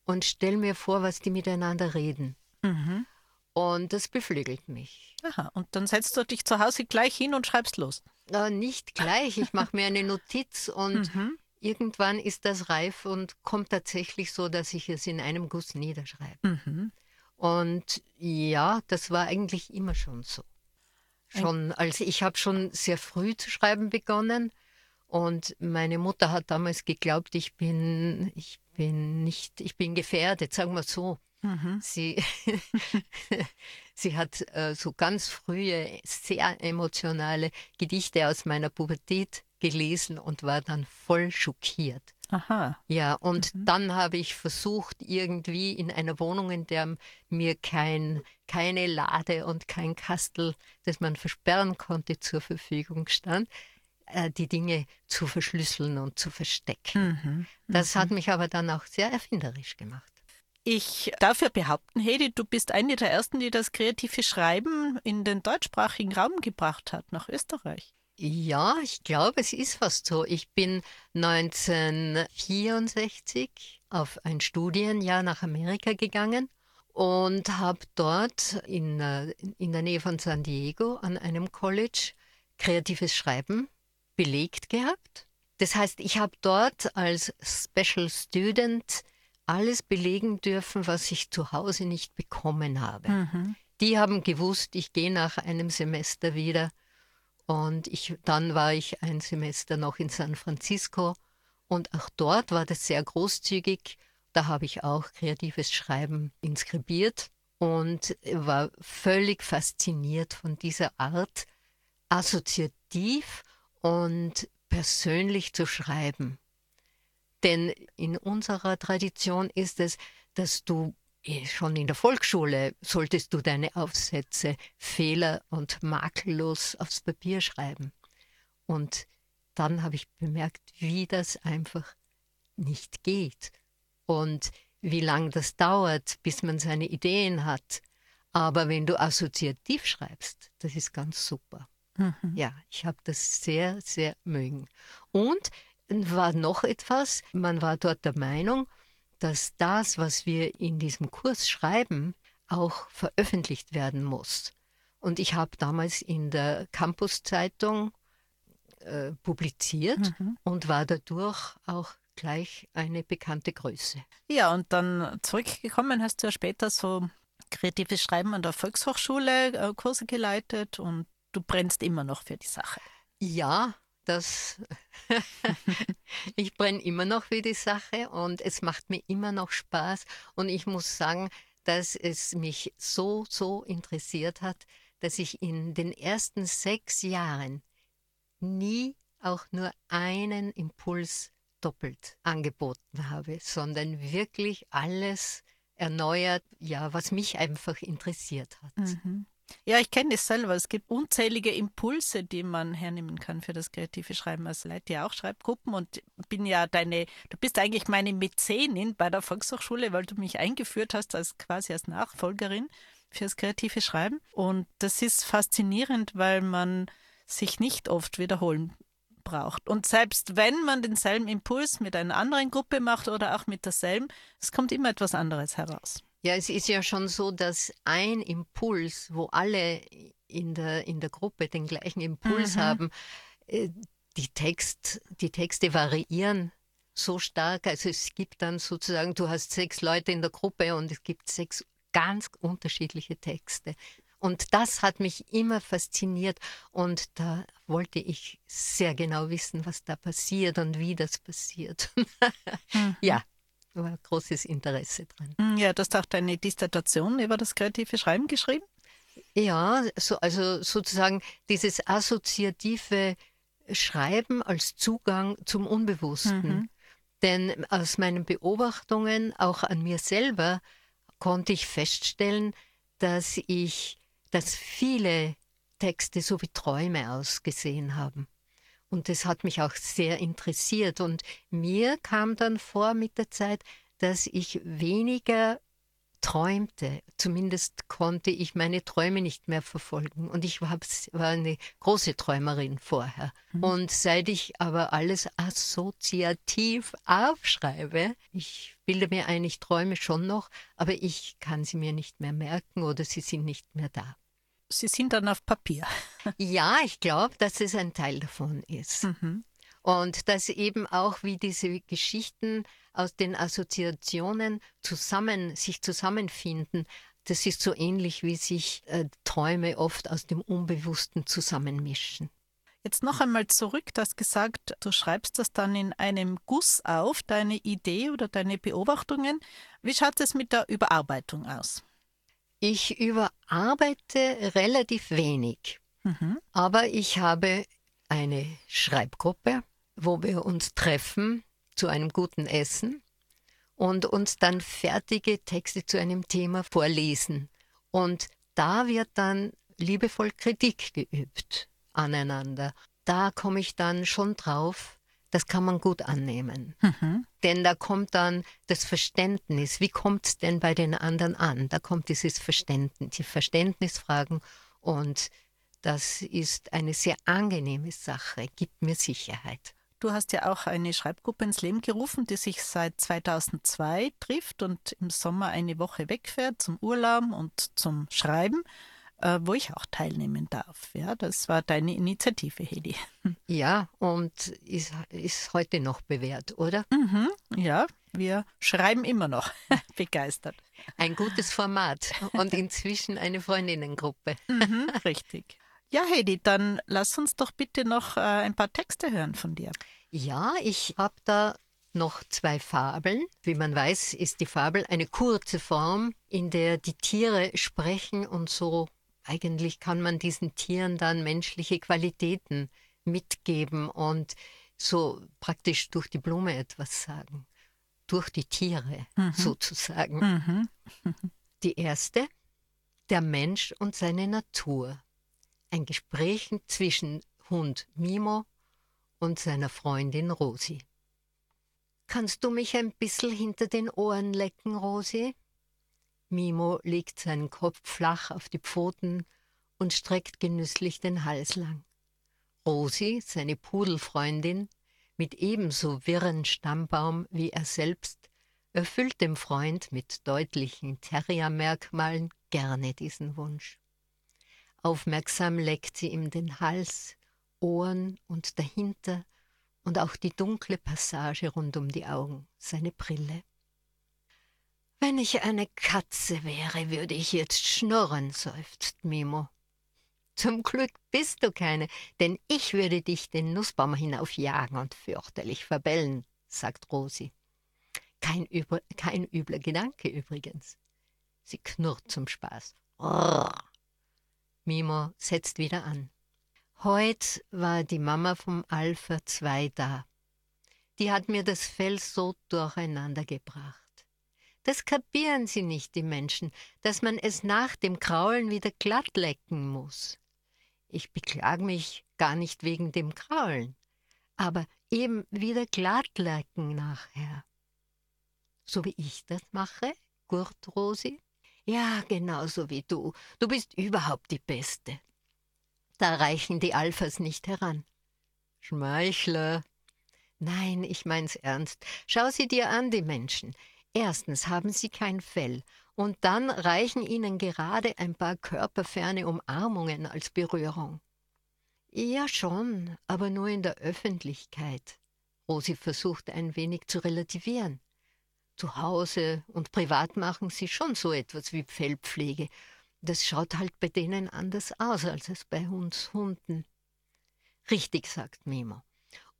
[SPEAKER 2] und stelle mir vor, was die miteinander reden.
[SPEAKER 3] Mhm.
[SPEAKER 2] Und das beflügelt mich.
[SPEAKER 3] Aha, und dann setzt du dich zu Hause gleich hin und schreibst los.
[SPEAKER 2] Äh, nicht gleich, ich mache mir eine Notiz und (laughs)
[SPEAKER 3] Mhm.
[SPEAKER 2] irgendwann ist das reif und kommt tatsächlich so, dass ich es in einem Guss niederschreibe.
[SPEAKER 3] Mhm.
[SPEAKER 2] Und ja, das war eigentlich immer schon so. Schon, also ich habe schon sehr früh zu schreiben begonnen und meine Mutter hat damals geglaubt, ich bin, ich bin nicht, ich bin gefährdet, sagen wir so.
[SPEAKER 3] Mhm.
[SPEAKER 2] Sie, (laughs) sie hat äh, so ganz frühe, sehr emotionale Gedichte aus meiner Pubertät gelesen und war dann voll schockiert.
[SPEAKER 3] Aha.
[SPEAKER 2] Ja, und dann habe ich versucht, irgendwie in einer Wohnung, in der mir kein, keine Lade und kein Kastel, das man versperren konnte, zur Verfügung stand, äh, die Dinge zu verschlüsseln und zu verstecken.
[SPEAKER 3] Mhm.
[SPEAKER 2] Das hat mich aber dann auch sehr erfinderisch gemacht.
[SPEAKER 1] Ich darf ja behaupten, Hedi, du bist eine der ersten, die das kreative Schreiben in den deutschsprachigen Raum gebracht hat, nach Österreich.
[SPEAKER 2] Ja, ich glaube, es ist fast so. Ich bin 1964 auf ein Studienjahr nach Amerika gegangen und habe dort in, äh, in der Nähe von San Diego an einem College kreatives Schreiben belegt gehabt. Das heißt, ich habe dort als Special Student alles belegen dürfen, was ich zu Hause nicht bekommen habe.
[SPEAKER 1] Mhm.
[SPEAKER 2] Die haben gewusst, ich gehe nach einem Semester wieder. Und ich, dann war ich ein Semester noch in San Francisco. Und auch dort war das sehr großzügig. Da habe ich auch kreatives Schreiben inskribiert und war völlig fasziniert von dieser Art, assoziativ und persönlich zu schreiben. Denn in unserer Tradition ist es, dass du eh, schon in der Volksschule solltest du deine Aufsätze fehler- und makellos aufs Papier schreiben. Und dann habe ich bemerkt, wie das einfach nicht geht und wie lange das dauert, bis man seine Ideen hat. Aber wenn du assoziativ schreibst, das ist ganz super.
[SPEAKER 1] Mhm.
[SPEAKER 2] Ja, ich habe das sehr, sehr mögen. Und war noch etwas, man war dort der Meinung, dass das, was wir in diesem Kurs schreiben, auch veröffentlicht werden muss. Und ich habe damals in der Campus-Zeitung äh, publiziert
[SPEAKER 1] Mhm.
[SPEAKER 2] und war dadurch auch gleich eine bekannte Größe.
[SPEAKER 1] Ja, und dann zurückgekommen hast du ja später so kreatives Schreiben an der Volkshochschule äh, Kurse geleitet und du brennst immer noch für die Sache.
[SPEAKER 2] Ja, das. (laughs) ich brenne immer noch für die Sache und es macht mir immer noch Spaß. Und ich muss sagen, dass es mich so, so interessiert hat, dass ich in den ersten sechs Jahren nie auch nur einen Impuls doppelt angeboten habe, sondern wirklich alles erneuert, ja, was mich einfach interessiert hat.
[SPEAKER 1] Mhm. Ja, ich kenne das selber. Es gibt unzählige Impulse, die man hernehmen kann für das kreative Schreiben. Also leite ja auch Schreibgruppen und bin ja deine, du bist eigentlich meine Mäzenin bei der Volkshochschule, weil du mich eingeführt hast als quasi als Nachfolgerin fürs kreative Schreiben. Und das ist faszinierend, weil man sich nicht oft wiederholen braucht. Und selbst wenn man denselben Impuls mit einer anderen Gruppe macht oder auch mit derselben, es kommt immer etwas anderes heraus.
[SPEAKER 2] Ja, es ist ja schon so, dass ein Impuls, wo alle in der, in der Gruppe den gleichen Impuls
[SPEAKER 1] Mhm.
[SPEAKER 2] haben, äh, die, Text, die Texte variieren so stark. Also es gibt dann sozusagen, du hast sechs Leute in der Gruppe und es gibt sechs ganz unterschiedliche Texte. Und das hat mich immer fasziniert und da wollte ich sehr genau wissen, was da passiert und wie das passiert. (laughs) Ja, war großes Interesse dran.
[SPEAKER 1] Mm, Ja, du hast auch deine Dissertation über das kreative Schreiben geschrieben.
[SPEAKER 2] Ja, so, also sozusagen dieses assoziative Schreiben als Zugang zum Unbewussten.
[SPEAKER 1] Mhm.
[SPEAKER 2] Denn aus meinen Beobachtungen, auch an mir selber, konnte ich feststellen, dass ich, dass viele Texte so wie Träume ausgesehen haben. Und das hat mich auch sehr interessiert. Und mir kam dann vor mit der Zeit, dass ich weniger träumte. Zumindest konnte ich meine Träume nicht mehr verfolgen. Und ich war, war eine große Träumerin vorher. Und seit ich aber alles assoziativ aufschreibe, ich bilde mir ein, ich träume schon noch, aber ich kann sie mir nicht mehr merken oder sie sind nicht mehr da.
[SPEAKER 1] Sie sind dann auf Papier. (laughs)
[SPEAKER 2] Ja, ich glaube, dass es ein Teil davon ist.
[SPEAKER 1] Mhm.
[SPEAKER 2] Und dass eben auch wie diese Geschichten aus den Assoziationen zusammen, sich zusammenfinden, das ist so ähnlich wie sich äh, Träume oft aus dem Unbewussten zusammenmischen.
[SPEAKER 1] Jetzt noch einmal zurück, du hast gesagt, du schreibst das dann in einem Guss auf, deine Idee oder deine Beobachtungen. Wie schaut es mit der Überarbeitung aus?
[SPEAKER 2] Ich überarbeite relativ wenig,
[SPEAKER 1] Mhm.
[SPEAKER 2] aber ich habe eine Schreibgruppe, wo wir uns treffen zu einem guten Essen und uns dann fertige Texte zu einem Thema vorlesen. Und da wird dann liebevoll Kritik geübt aneinander. Da komme ich dann schon drauf, Das kann man gut annehmen.
[SPEAKER 1] Mhm.
[SPEAKER 2] Denn da kommt dann das Verständnis. Wie kommt es denn bei den anderen an? Da kommt dieses Verständnis, die Verständnisfragen und das ist eine sehr angenehme Sache, gibt mir Sicherheit.
[SPEAKER 1] Du hast ja auch eine Schreibgruppe ins Leben gerufen, die sich seit 2002 trifft und im Sommer eine Woche wegfährt zum Urlaub und zum Schreiben, wo ich auch teilnehmen darf. Ja, das war deine Initiative, Hedi. (laughs)
[SPEAKER 2] Ja, und ist, ist heute noch bewährt, oder?
[SPEAKER 1] Mhm, ja, wir schreiben immer noch (laughs) begeistert.
[SPEAKER 2] Ein gutes Format und (laughs) inzwischen eine Freundinnengruppe.
[SPEAKER 1] Mhm, richtig. Ja, Heidi, dann lass uns doch bitte noch äh, ein paar Texte hören von dir.
[SPEAKER 2] Ja, ich habe da noch zwei Fabeln. Wie man weiß, ist die Fabel eine kurze Form, in der die Tiere sprechen und so eigentlich kann man diesen Tieren dann menschliche Qualitäten mitgeben und so praktisch durch die Blume etwas sagen. Durch die Tiere
[SPEAKER 1] Mhm.
[SPEAKER 2] sozusagen.
[SPEAKER 1] Mhm.
[SPEAKER 2] Die erste, der Mensch und seine Natur. Ein Gespräch zwischen Hund Mimo und seiner Freundin Rosi. Kannst du mich ein bisschen hinter den Ohren lecken, Rosi? Mimo legt seinen Kopf flach auf die Pfoten und streckt genüsslich den Hals lang. Rosi, seine Pudelfreundin, mit ebenso wirren Stammbaum wie er selbst, erfüllt dem Freund mit deutlichen Terriermerkmalen gerne diesen Wunsch. Aufmerksam leckt sie ihm den Hals, Ohren und dahinter und auch die dunkle Passage rund um die Augen, seine Brille. Wenn ich eine Katze wäre, würde ich jetzt schnurren, seufzt Mimo. Zum Glück bist du keine, denn ich würde dich den Nussbaum hinaufjagen und fürchterlich verbellen, sagt Rosi. Kein, übr kein übler Gedanke übrigens. Sie knurrt zum Spaß. Rrr. Mimo setzt wieder an. Heut war die Mama vom Alpha 2 da. Die hat mir das Fell so durcheinander gebracht. Das kapieren sie nicht, die Menschen, dass man es nach dem Kraulen wieder glatt lecken muss. Ich beklag mich gar nicht wegen dem Kraulen, aber eben wieder glatt lecken nachher. So wie ich das mache, gurt Rosi? Ja, genauso wie du. Du bist überhaupt die Beste. Da reichen die Alphas nicht heran. Schmeichler. Nein, ich mein's ernst. Schau sie dir an, die Menschen. Erstens haben sie kein Fell und dann reichen ihnen gerade ein paar körperferne Umarmungen als Berührung. Ja schon, aber nur in der Öffentlichkeit. Rosi versucht ein wenig zu relativieren. Zu Hause und privat machen sie schon so etwas wie Fellpflege. Das schaut halt bei denen anders aus als es bei uns Hunden. Richtig, sagt Mimo.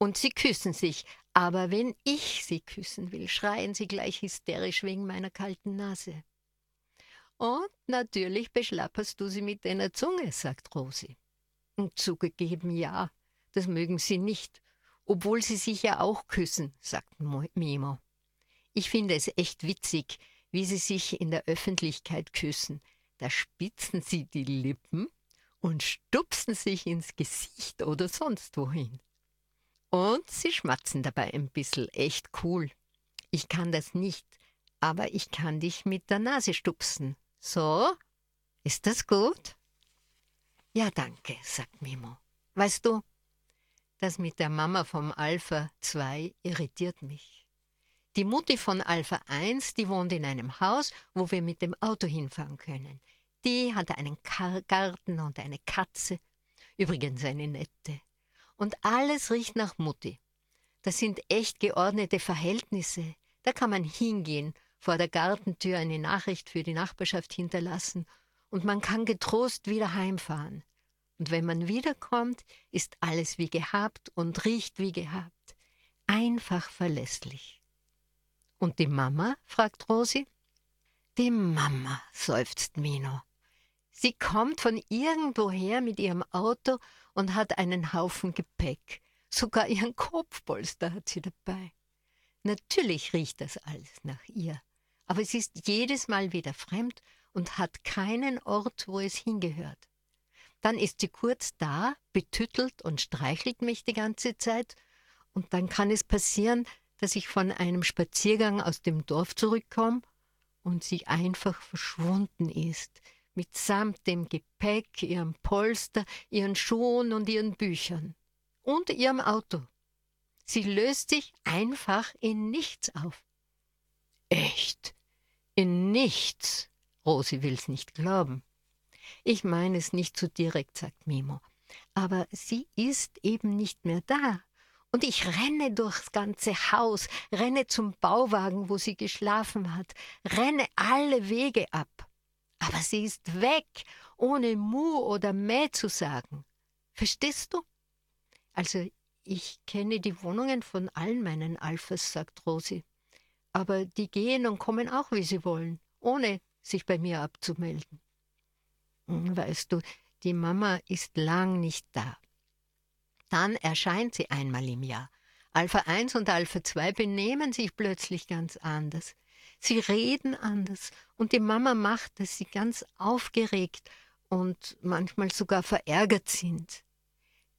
[SPEAKER 2] Und sie küssen sich, aber wenn ich sie küssen will, schreien sie gleich hysterisch wegen meiner kalten Nase. Und natürlich beschlapperst du sie mit deiner Zunge, sagt Rosi. Und zugegeben ja, das mögen sie nicht, obwohl sie sich ja auch küssen, sagt Mimo. Ich finde es echt witzig, wie sie sich in der Öffentlichkeit küssen. Da spitzen sie die Lippen und stupsen sich ins Gesicht oder sonst wohin. Und sie schmatzen dabei ein bisschen, echt cool. Ich kann das nicht, aber ich kann dich mit der Nase stupsen. So? Ist das gut? Ja, danke, sagt Mimo. Weißt du, das mit der Mama vom Alpha 2 irritiert mich. Die Mutti von Alpha 1, die wohnt in einem Haus, wo wir mit dem Auto hinfahren können. Die hat einen Garten und eine Katze. Übrigens eine nette. Und alles riecht nach Mutti. Das sind echt geordnete Verhältnisse. Da kann man hingehen, vor der Gartentür eine Nachricht für die Nachbarschaft hinterlassen und man kann getrost wieder heimfahren. Und wenn man wiederkommt, ist alles wie gehabt und riecht wie gehabt. Einfach verlässlich. Und die Mama? fragt Rosi. Die Mama, seufzt Mino. Sie kommt von irgendwoher mit ihrem Auto und hat einen Haufen Gepäck. Sogar ihren Kopfpolster hat sie dabei. Natürlich riecht das alles nach ihr, aber sie ist jedes Mal wieder fremd und hat keinen Ort, wo es hingehört. Dann ist sie kurz da, betüttelt und streichelt mich die ganze Zeit,
[SPEAKER 3] Und dann kann es passieren, dass ich von einem Spaziergang aus dem Dorf zurückkomme und sie einfach verschwunden ist, mitsamt dem Gepäck, ihrem Polster, ihren Schuhen und ihren Büchern und ihrem Auto. Sie löst sich einfach in nichts auf. Echt? In nichts? Rosi will's nicht glauben. Ich meine es nicht so direkt, sagt Mimo. Aber sie ist eben nicht mehr da. Und ich renne durchs ganze Haus, renne zum Bauwagen, wo sie geschlafen hat, renne alle Wege ab. Aber sie ist weg, ohne Mu oder Mäh zu sagen. Verstehst du? Also, ich kenne die Wohnungen von allen meinen Alphas, sagt Rosi. Aber die gehen und kommen auch, wie sie wollen, ohne sich bei mir abzumelden. Hm, weißt du, die Mama ist lang nicht da. Dann erscheint sie einmal im Jahr. Alpha 1 und Alpha 2 benehmen sich plötzlich ganz anders. Sie reden anders und die Mama macht, dass sie ganz aufgeregt und manchmal sogar verärgert sind.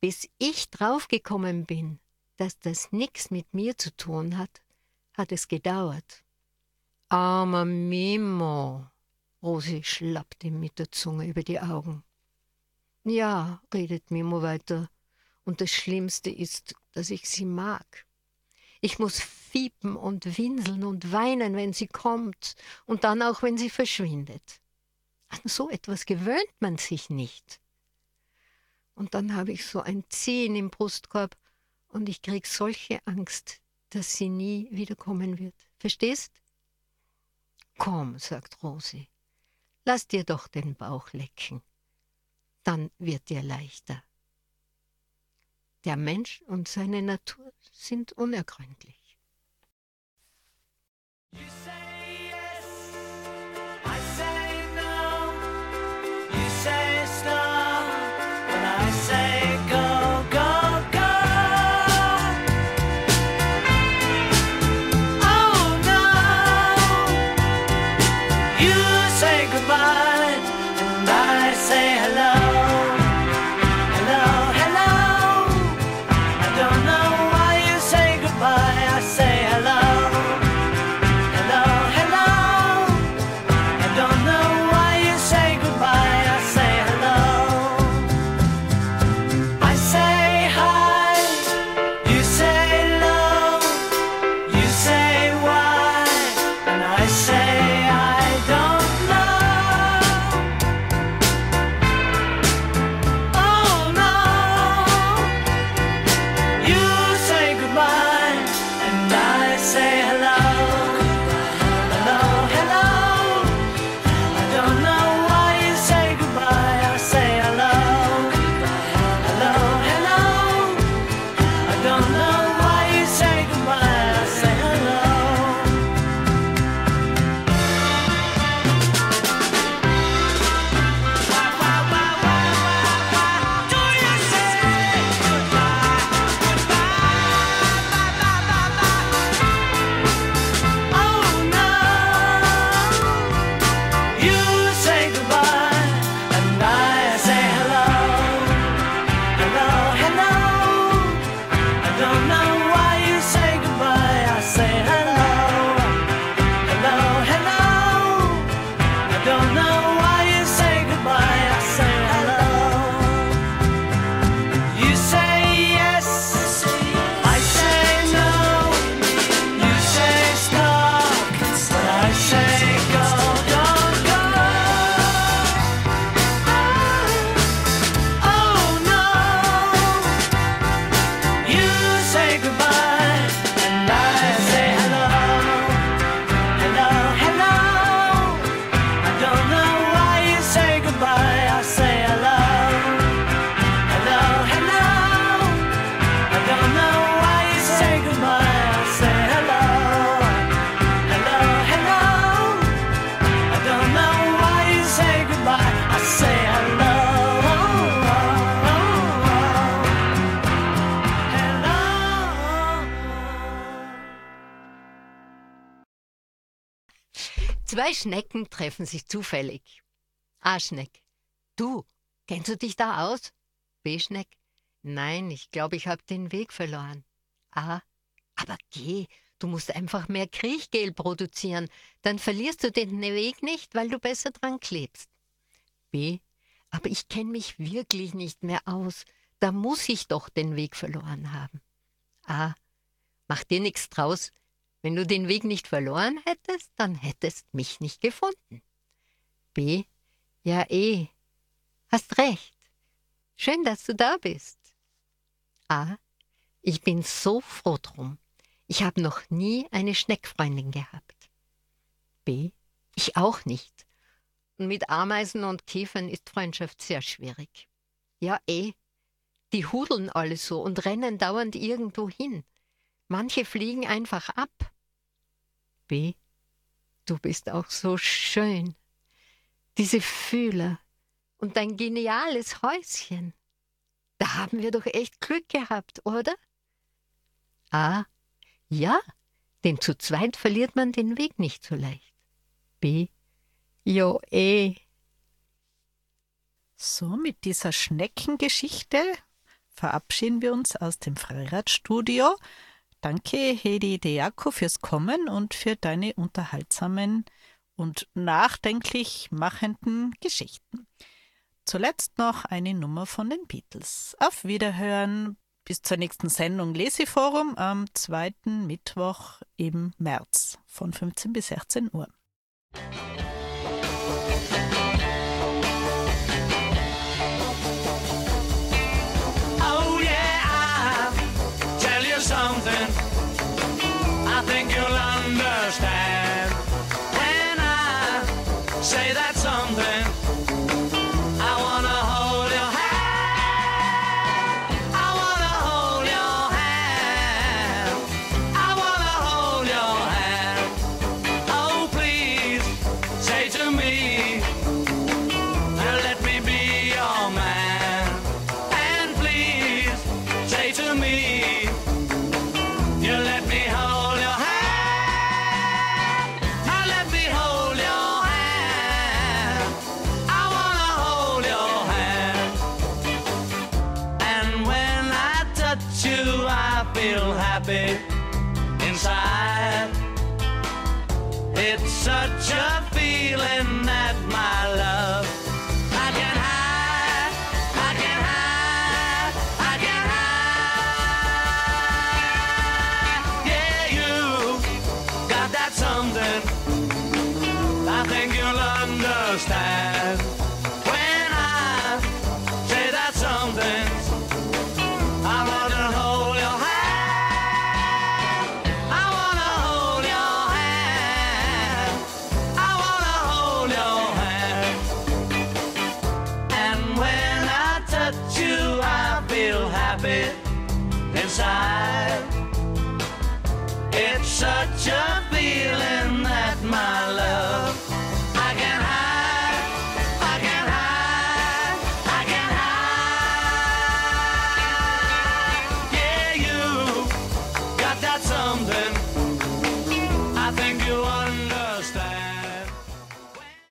[SPEAKER 3] Bis ich draufgekommen bin, dass das nichts mit mir zu tun hat, hat es gedauert. Armer Mimo, Rosi schlappt ihm mit der Zunge über die Augen. Ja, redet Mimo weiter, und das Schlimmste ist, dass ich sie mag. Ich muss fiepen und winseln und weinen, wenn sie kommt, und dann auch, wenn sie verschwindet. An so etwas gewöhnt man sich nicht. Und dann habe ich so ein Ziehen im Brustkorb, und ich krieg solche Angst, dass sie nie wiederkommen wird. Verstehst? Komm, sagt Rosi, lass dir doch den Bauch lecken. Dann wird dir leichter. Der Mensch und seine Natur sind unergründlich. Schnecken treffen sich zufällig. A-Schneck. Du, kennst du dich da aus? B-Schneck. Nein, ich glaube, ich habe den Weg verloren.
[SPEAKER 2] A. Aber geh, du musst einfach mehr Kriechgel produzieren, dann verlierst du den Weg nicht, weil du besser dran klebst. B. Aber ich kenne mich wirklich nicht mehr aus, da muss ich doch den Weg verloren haben. A. Mach dir nichts draus, wenn du den Weg nicht verloren hättest, dann hättest mich nicht gefunden. B. Ja, eh. Hast recht. Schön, dass du da bist. A. Ich bin so froh drum. Ich habe noch nie eine Schneckfreundin gehabt. B. Ich auch nicht. Und mit Ameisen und Käfern ist Freundschaft sehr schwierig. Ja, eh. Die hudeln alle so und rennen dauernd irgendwo hin. Manche fliegen einfach ab. B. Du bist auch so schön. Diese Fühler und dein geniales Häuschen. Da haben wir doch echt Glück gehabt, oder? A. Ja, denn zu zweit verliert man den Weg nicht so leicht. B. Jo, eh.
[SPEAKER 1] So, mit dieser Schneckengeschichte verabschieden wir uns aus dem Freiradstudio. Danke, Hedi Deako, fürs Kommen und für deine unterhaltsamen und nachdenklich machenden Geschichten. Zuletzt noch eine Nummer von den Beatles. Auf Wiederhören. Bis zur nächsten Sendung Leseforum am zweiten Mittwoch im März von 15 bis 16 Uhr.
[SPEAKER 3] I think you'll understand